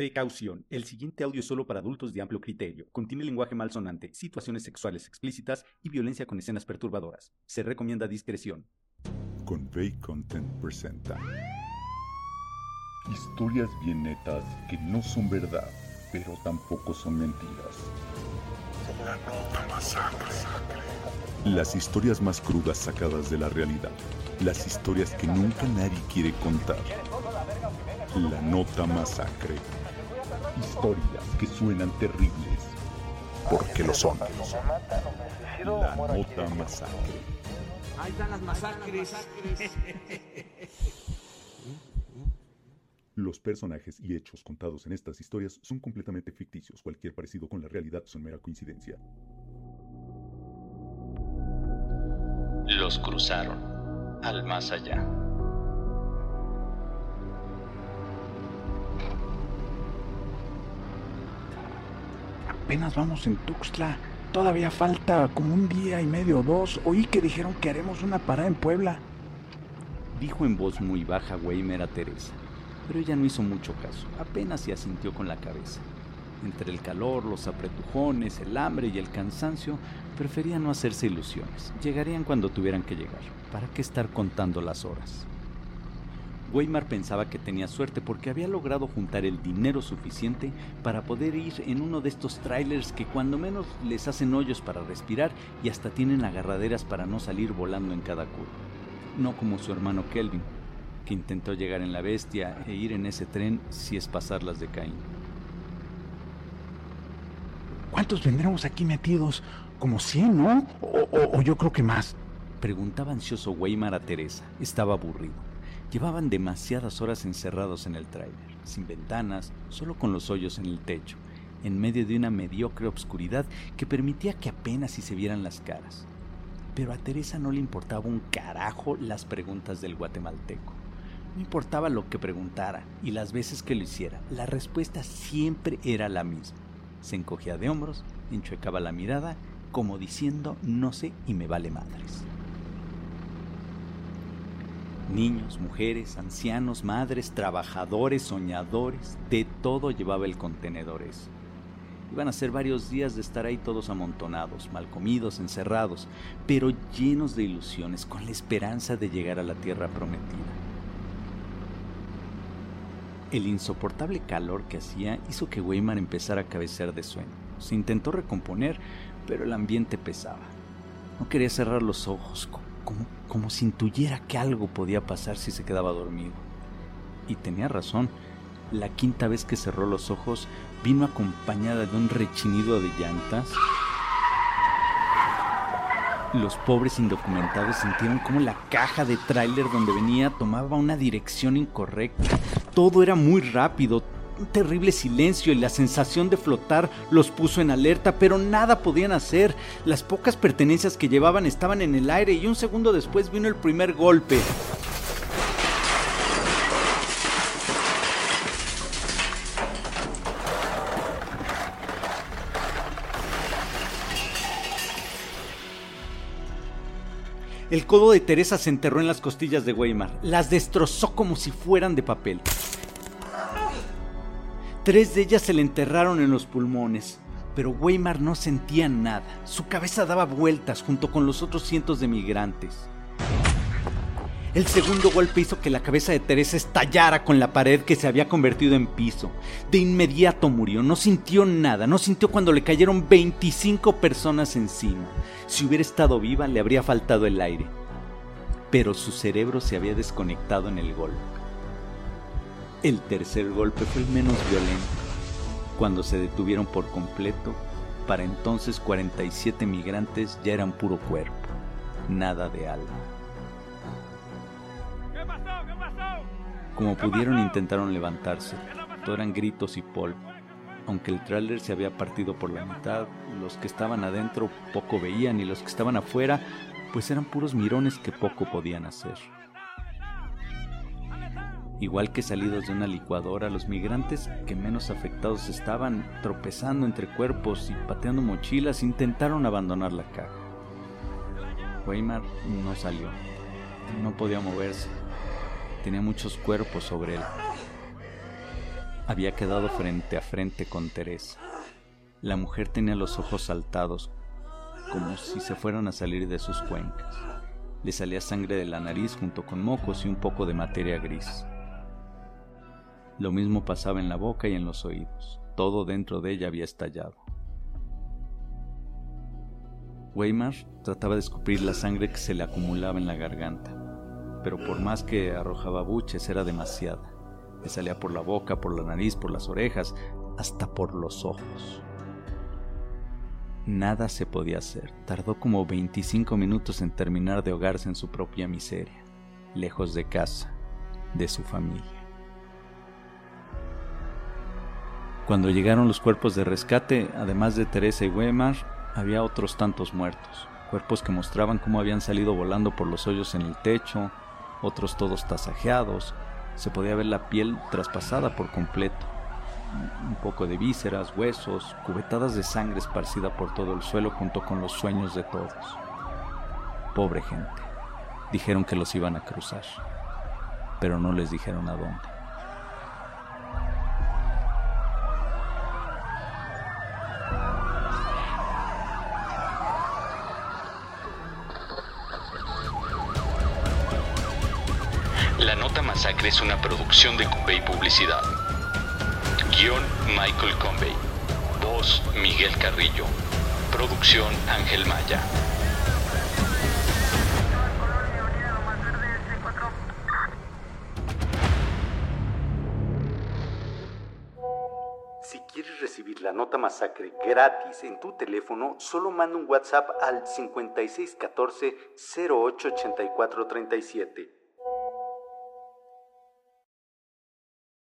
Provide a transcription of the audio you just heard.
Precaución. El siguiente audio es solo para adultos de amplio criterio. Contiene lenguaje malsonante, situaciones sexuales explícitas y violencia con escenas perturbadoras. Se recomienda discreción. Convey Content presenta Historias bien netas que no son verdad, pero tampoco son mentiras. La nota masacre. Las historias más crudas sacadas de la realidad. Las historias que nunca nadie quiere contar. La nota masacre historias que suenan terribles, porque lo son. La nota masacre. Ahí están las masacres. Los personajes y hechos contados en estas historias son completamente ficticios. Cualquier parecido con la realidad son mera coincidencia. Los cruzaron al más allá. Apenas vamos en Tuxtla. Todavía falta como un día y medio o dos. Oí que dijeron que haremos una parada en Puebla. Dijo en voz muy baja Weimer a Teresa, pero ella no hizo mucho caso, apenas se asintió con la cabeza. Entre el calor, los apretujones, el hambre y el cansancio, prefería no hacerse ilusiones. Llegarían cuando tuvieran que llegar. ¿Para qué estar contando las horas? Weimar pensaba que tenía suerte porque había logrado juntar el dinero suficiente para poder ir en uno de estos trailers que cuando menos les hacen hoyos para respirar y hasta tienen agarraderas para no salir volando en cada curva. No como su hermano Kelvin, que intentó llegar en la bestia e ir en ese tren si es pasarlas de Caín. ¿Cuántos vendremos aquí metidos? Como 100, ¿no? O, o yo creo que más. Preguntaba ansioso Weimar a Teresa. Estaba aburrido. Llevaban demasiadas horas encerrados en el tráiler, sin ventanas, solo con los hoyos en el techo, en medio de una mediocre obscuridad que permitía que apenas si se vieran las caras. Pero a Teresa no le importaba un carajo las preguntas del guatemalteco. No importaba lo que preguntara y las veces que lo hiciera, la respuesta siempre era la misma. Se encogía de hombros, enchuecaba la mirada, como diciendo no sé y me vale madres. Niños, mujeres, ancianos, madres, trabajadores, soñadores, de todo llevaba el contenedor ese. Iban a ser varios días de estar ahí todos amontonados, mal comidos, encerrados, pero llenos de ilusiones, con la esperanza de llegar a la tierra prometida. El insoportable calor que hacía hizo que Weimar empezara a cabecear de sueño. Se intentó recomponer, pero el ambiente pesaba. No quería cerrar los ojos, como, como si intuyera que algo podía pasar si se quedaba dormido. Y tenía razón. La quinta vez que cerró los ojos vino acompañada de un rechinido de llantas. Los pobres indocumentados sintieron como la caja de tráiler donde venía tomaba una dirección incorrecta. Todo era muy rápido, un terrible silencio y la sensación de flotar los puso en alerta, pero nada podían hacer. Las pocas pertenencias que llevaban estaban en el aire y un segundo después vino el primer golpe. El codo de Teresa se enterró en las costillas de Weimar. Las destrozó como si fueran de papel. Tres de ellas se le enterraron en los pulmones, pero Weimar no sentía nada. Su cabeza daba vueltas junto con los otros cientos de migrantes. El segundo golpe hizo que la cabeza de Teresa estallara con la pared que se había convertido en piso. De inmediato murió, no sintió nada, no sintió cuando le cayeron 25 personas encima. Si hubiera estado viva le habría faltado el aire. Pero su cerebro se había desconectado en el golpe. El tercer golpe fue el menos violento, cuando se detuvieron por completo. Para entonces 47 migrantes ya eran puro cuerpo, nada de alma. Como pudieron intentaron levantarse, todo eran gritos y polvo. Aunque el tráiler se había partido por la mitad, los que estaban adentro poco veían y los que estaban afuera pues eran puros mirones que poco podían hacer. Igual que salidos de una licuadora, los migrantes que menos afectados estaban tropezando entre cuerpos y pateando mochilas intentaron abandonar la caja. Weimar no salió. No podía moverse. Tenía muchos cuerpos sobre él. había quedado frente a frente con Teresa. La mujer tenía los ojos saltados, como si se fueran a salir de sus cuencas. Le salía sangre de la nariz junto con mocos y un poco de materia gris. Lo mismo pasaba en la boca y en los oídos. Todo dentro de ella había estallado. Weimar trataba de escupir la sangre que se le acumulaba en la garganta, pero por más que arrojaba buches era demasiada. Le salía por la boca, por la nariz, por las orejas, hasta por los ojos. Nada se podía hacer. Tardó como 25 minutos en terminar de ahogarse en su propia miseria, lejos de casa, de su familia. Cuando llegaron los cuerpos de rescate, además de Teresa y Weimar, había otros tantos muertos, cuerpos que mostraban cómo habían salido volando por los hoyos en el techo, otros todos tasajeados, se podía ver la piel traspasada por completo, un poco de vísceras, huesos, cubetadas de sangre esparcida por todo el suelo junto con los sueños de todos. Pobre gente. Dijeron que los iban a cruzar, pero no les dijeron a dónde. La Nota Masacre es una producción de Convey Publicidad. Guión Michael Convey. Voz Miguel Carrillo. Producción Ángel Maya. Si quieres recibir la nota masacre gratis en tu teléfono, solo manda un WhatsApp al 5614 088437.